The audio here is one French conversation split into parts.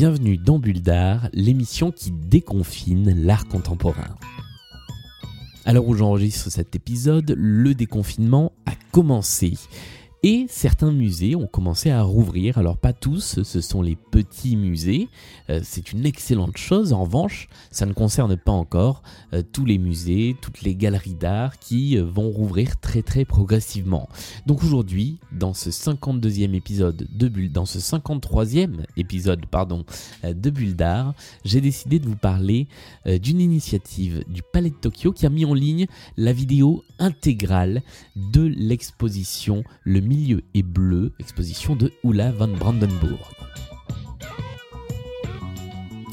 Bienvenue dans Bulle d'Art, l'émission qui déconfine l'art contemporain. Alors où j'enregistre cet épisode, le déconfinement a commencé. Et certains musées ont commencé à rouvrir. Alors pas tous, ce sont les petits musées. Euh, c'est une excellente chose. En revanche, ça ne concerne pas encore euh, tous les musées, toutes les galeries d'art qui euh, vont rouvrir très très progressivement. Donc aujourd'hui, dans ce 52e épisode de Bulle, dans ce 53e épisode pardon de Bulle d'art, j'ai décidé de vous parler d'une initiative du Palais de Tokyo qui a mis en ligne la vidéo intégrale de l'exposition Le milieu est bleu, exposition de Ulla van Brandenburg.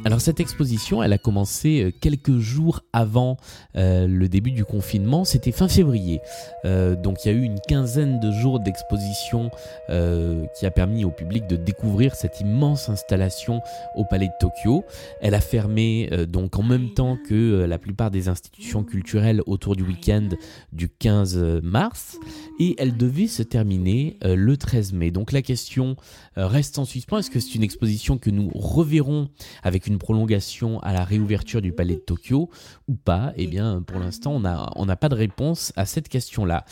Alors cette exposition, elle a commencé euh, quelques jours avant euh, le début du confinement, c'était fin février. Euh, donc il y a eu une quinzaine de jours d'exposition qui a permis au public de découvrir cette immense installation au Palais de Tokyo. Elle a fermé donc en même temps que la plupart des institutions culturelles autour du week-end du 15 mars et elle devait se terminer le 13 mai. Donc la question reste en suspens, est-ce que c'est une exposition que nous reverrons avec une prolongation à la réouverture du palais de Tokyo ou pas Eh bien, pour l'instant, on n'a on pas de réponse à cette question-là.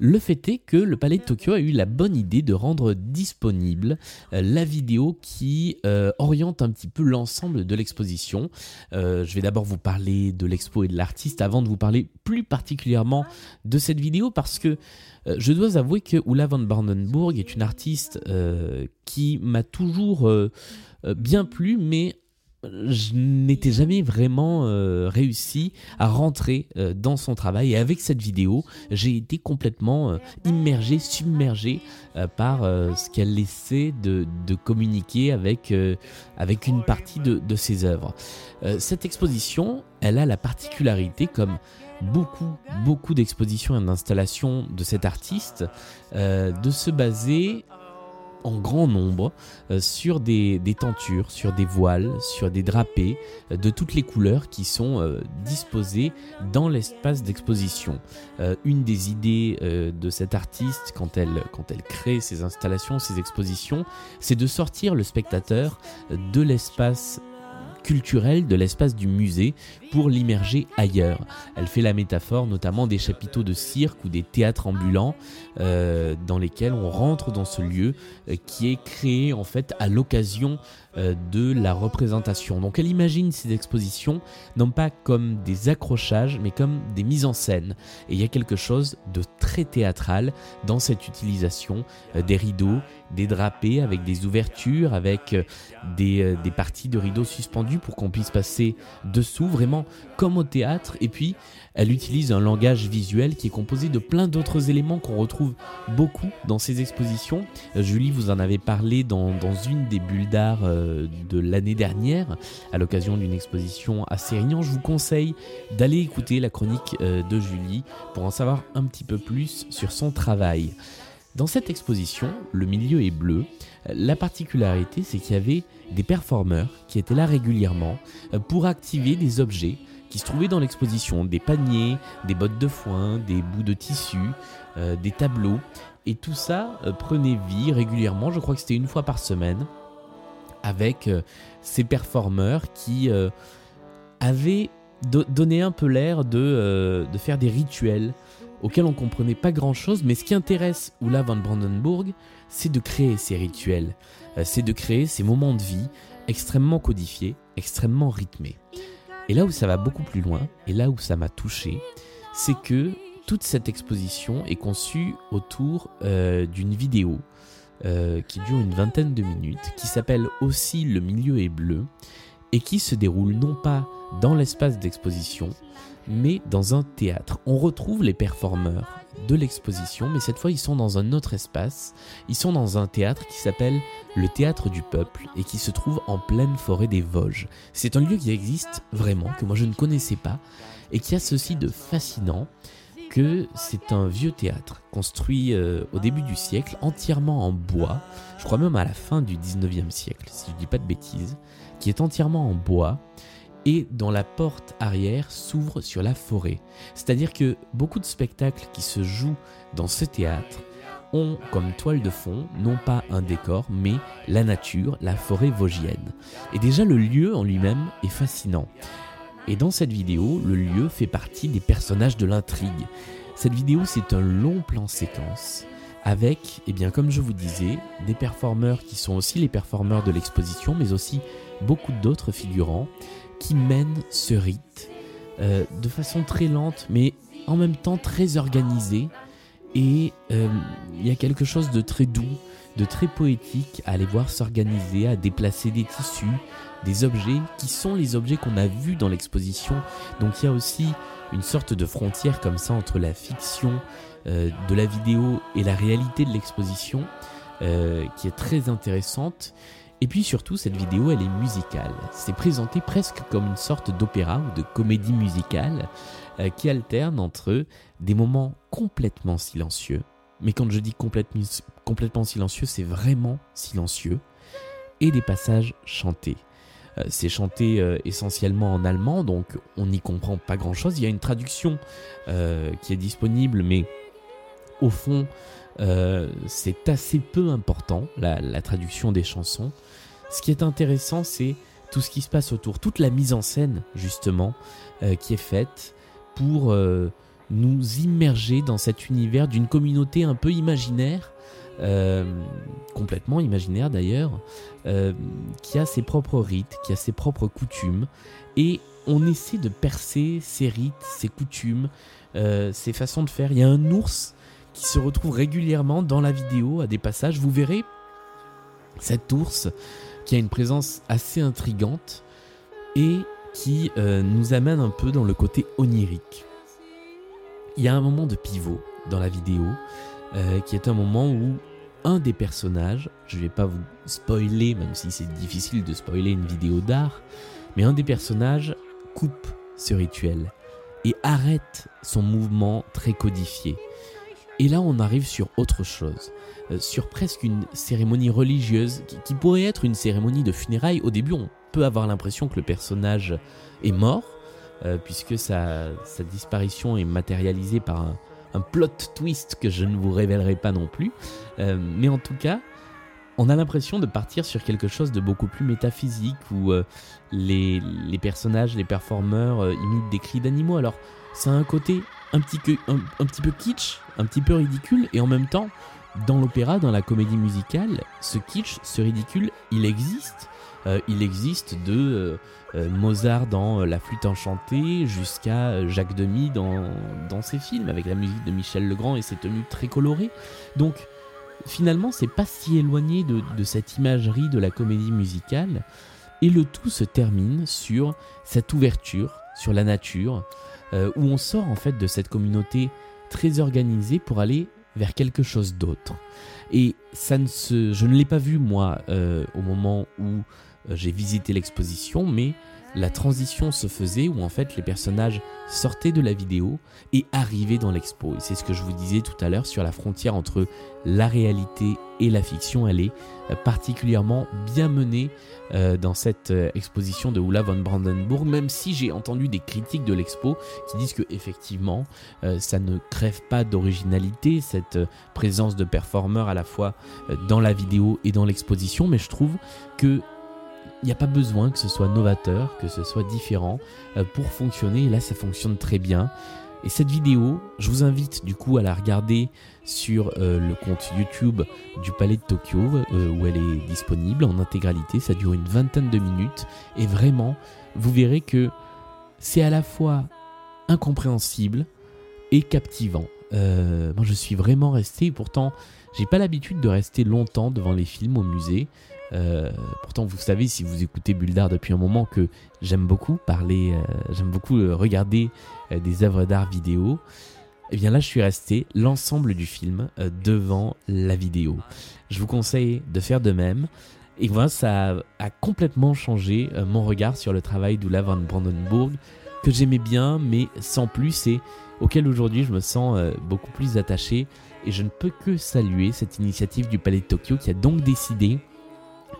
Le fait est que le Palais de Tokyo a eu la bonne idée de rendre disponible euh, la vidéo qui euh, oriente un petit peu l'ensemble de l'exposition. Euh, je vais d'abord vous parler de l'expo et de l'artiste avant de vous parler plus particulièrement de cette vidéo parce que je dois avouer que Ulla von Brandenburg est une artiste qui m'a toujours bien plu mais je n'étais jamais vraiment euh, réussi à rentrer euh, dans son travail et avec cette vidéo j'ai été complètement euh, immergé, submergé par ce qu'elle essaie de, communiquer avec, avec une partie de, de ses œuvres. cette exposition, elle a la particularité comme beaucoup, beaucoup d'expositions et d'installations de cet artiste, de se baser en grand nombre euh, sur des, tentures, sur des voiles, sur des drapés euh, de toutes les couleurs qui sont euh, disposées dans l'espace d'exposition. une des idées de cet artiste quand elle, quand elle crée ses installations, ses expositions, c'est de sortir le spectateur de l'espace culturel de l'espace du musée pour l'immerger ailleurs. Elle fait la métaphore notamment des chapiteaux de cirque ou des théâtres ambulants euh, dans lesquels on rentre dans ce lieu euh, qui est créé en fait à l'occasion euh, de la représentation. Donc elle imagine ces expositions non pas comme des accrochages mais comme des mises en scène. Et il y a quelque chose de très théâtral dans cette utilisation des rideaux, des drapés avec des ouvertures, avec des, des parties de rideaux suspendus pour qu'on puisse passer dessous vraiment comme au théâtre. Et puis, elle utilise un langage visuel qui est composé de plein d'autres éléments qu'on retrouve beaucoup dans ses expositions. Euh, Julie, vous en avez parlé dans, une des bulles d'art euh, de l'année dernière, à l'occasion d'une exposition à Sérignan. Je vous conseille d'aller écouter la chronique euh, de Julie pour en savoir un petit peu plus sur son travail. Dans cette exposition, le milieu est bleu. La particularité, c'est qu'il y avait des performeurs qui étaient là régulièrement euh, pour activer des objets qui se trouvaient dans l'exposition, des paniers, des bottes de foin, des bouts de tissu, euh, des tableaux. Et tout ça euh, prenait vie régulièrement, je crois que c'était une fois par semaine, avec ces performeurs qui avaient donné un peu l'air de, de faire des rituels auquel on comprenait pas grand chose, mais ce qui intéresse Ulla van Brandenburg, c'est de créer ces rituels, euh, c'est de créer ces moments de vie extrêmement codifiés, extrêmement rythmés. Et là où ça va beaucoup plus loin, et là où ça m'a touché, c'est que toute cette exposition est conçue autour euh, d'une vidéo euh, qui dure une vingtaine de minutes, qui s'appelle aussi Le milieu est bleu, et qui se déroule non pas dans l'espace d'exposition, mais dans un théâtre. On retrouve les performeurs de l'exposition, mais cette fois ils sont dans un autre espace. Ils sont dans un théâtre qui s'appelle le Théâtre du Peuple et qui se trouve en pleine forêt des Vosges. C'est un lieu qui existe vraiment, que moi je ne connaissais pas, et qui a ceci de fascinant, que c'est un vieux théâtre construit euh, au début du siècle, entièrement en bois, je crois même à la fin du 19e siècle, si je dis pas de bêtises, qui est entièrement en bois et dont la porte arrière s'ouvre sur la forêt. C'est-à-dire que beaucoup de spectacles qui se jouent dans ce théâtre ont comme toile de fond non pas un décor, mais la nature, la forêt vosgienne. Et déjà le lieu en lui-même est fascinant. Et dans cette vidéo, le lieu fait partie des personnages de l'intrigue. Cette vidéo, c'est un long plan séquence avec, eh bien, comme je vous disais, des performeurs qui sont aussi les performeurs de l'exposition, mais aussi beaucoup d'autres figurants qui mènent ce rite euh, de façon très lente, mais en même temps très organisée. Et euh, il y a quelque chose de très doux, de très poétique à aller voir s'organiser, à déplacer des tissus, des objets qui sont les objets qu'on a vus dans l'exposition. Donc il y a aussi une sorte de frontière comme ça entre la fiction euh, de la vidéo et la réalité de l'exposition euh, qui est très intéressante. Et puis surtout, cette vidéo, elle est musicale. C'est présenté presque comme une sorte d'opéra ou de comédie musicale euh, qui alterne entre des moments complètement silencieux. Mais quand je dis complètement, silencieux, c'est vraiment silencieux. Et des passages chantés. Euh, c'est chanté euh, essentiellement en allemand, donc on n'y comprend pas grand-chose. Il y a une traduction euh, qui est disponible, mais au fond, c'est assez peu important, la, traduction des chansons. Ce qui est intéressant, c'est tout ce qui se passe autour, toute la mise en scène, justement, qui est faite pour nous immerger dans cet univers d'une communauté un peu imaginaire euh, complètement imaginaire d'ailleurs, euh, qui a ses propres rites, qui a ses propres coutumes, et on essaie de percer ces rites, ces coutumes, euh, ces façons de faire. Il y a un ours qui se retrouve régulièrement dans la vidéo à des passages. Vous verrez cet ours qui a une présence assez intrigante et qui nous amène un peu dans le côté onirique. Il y a un moment de pivot dans la vidéo qui est un moment où un des personnages, je ne vais pas vous spoiler, même si c'est difficile de spoiler une vidéo d'art, mais un des personnages coupe ce rituel et arrête son mouvement très codifié. Et là, on arrive sur autre chose, euh, sur presque une cérémonie religieuse qui, pourrait être une cérémonie de funérailles. Au début, on peut avoir l'impression que le personnage est mort, euh, puisque sa, disparition est matérialisée par un, plot twist que je ne vous révélerai pas non plus. Euh, mais en tout cas, on a l'impression de partir sur quelque chose de beaucoup plus métaphysique où euh, les, personnages, les performeurs euh, imitent des cris d'animaux. Alors, un côté un petit, un petit peu kitsch, un petit peu ridicule, et en même temps, dans l'opéra, dans la comédie musicale, ce kitsch, ce ridicule, il existe. il existe de euh, Mozart dans euh, La flûte enchantée jusqu'à euh, Jacques Demy dans, dans ses films avec la musique de Michel Legrand et ses tenues très colorées. Donc finalement c'est pas si éloigné de, cette imagerie de la comédie musicale et le tout se termine sur cette ouverture sur la nature où on sort en fait de cette communauté très organisée pour aller vers quelque chose d'autre. Et ça ne se, je ne l'ai pas vu moi au moment où euh, j'ai visité l'exposition, mais la transition se faisait où en fait les personnages sortaient de la vidéo et arrivaient dans l'expo. Et c'est ce que je vous disais tout à l'heure sur la frontière entre la réalité et la fiction. Elle est euh, particulièrement bien menée euh, dans cette exposition de Ulla von Brandenburg, même si j'ai entendu des critiques de l'expo qui disent que effectivement ça ne crève pas d'originalité, cette présence de performeurs à la fois dans la vidéo et dans l'exposition, mais je trouve que il n'y a pas besoin que ce soit novateur, que ce soit différent euh, pour fonctionner. Et là, ça fonctionne très bien. Et cette vidéo, je vous invite du coup à la regarder sur euh, le compte YouTube du Palais de Tokyo, euh, où elle est disponible en intégralité. Ça dure une vingtaine de minutes. Et vraiment, vous verrez que c'est à la fois incompréhensible et captivant. moi, je suis vraiment resté. Pourtant, j'ai pas l'habitude de rester longtemps devant les films au musée. Euh, pourtant, vous savez, si vous écoutez Bulldar depuis un moment, que j'aime beaucoup parler, euh, j'aime beaucoup euh, regarder des œuvres d'art vidéo. Et eh bien là, je suis resté l'ensemble du film devant la vidéo. Je vous conseille de faire de même. Et voilà, ça a, complètement changé mon regard sur le travail d'Ola van Brandenburg. que j'aimais bien, mais sans plus, et auquel aujourd'hui je me sens beaucoup plus attaché. Et je ne peux que saluer cette initiative du Palais de Tokyo qui a donc décidé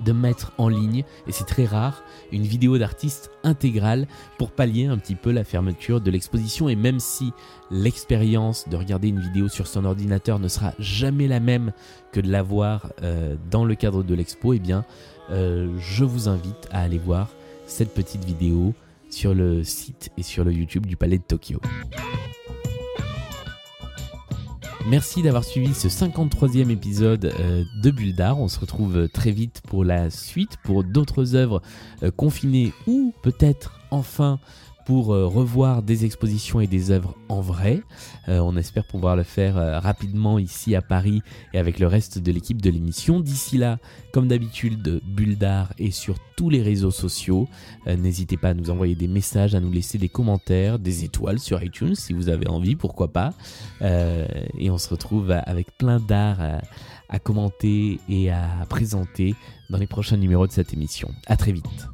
de mettre en ligne, et c'est très rare, une vidéo d'artiste intégrale pour pallier un petit peu la fermeture de l'exposition. Et même si l'expérience de regarder une vidéo sur son ordinateur ne sera jamais la même que de la voir euh, dans le cadre de l'expo, eh bien, euh, je vous invite à aller voir cette petite vidéo sur le site et sur le YouTube du Palais de Tokyo. Merci d'avoir suivi ce 53e épisode euh, de Bulle. On se retrouve euh, très vite pour la suite, pour d'autres œuvres euh, confinées ou peut-être enfin pour euh, revoir des expositions et des œuvres en vrai. Euh, on espère pouvoir le faire euh, rapidement ici à Paris et avec le reste de l'équipe de l'émission. D'ici là, comme d'habitude, Bulle d'Art est sur tous les réseaux sociaux. N'hésitez pas à nous envoyer des messages, à nous laisser des commentaires, des étoiles sur iTunes si vous avez envie, pourquoi pas. et on se retrouve avec plein d'art à commenter et à présenter dans les prochains numéros de cette émission. À très vite.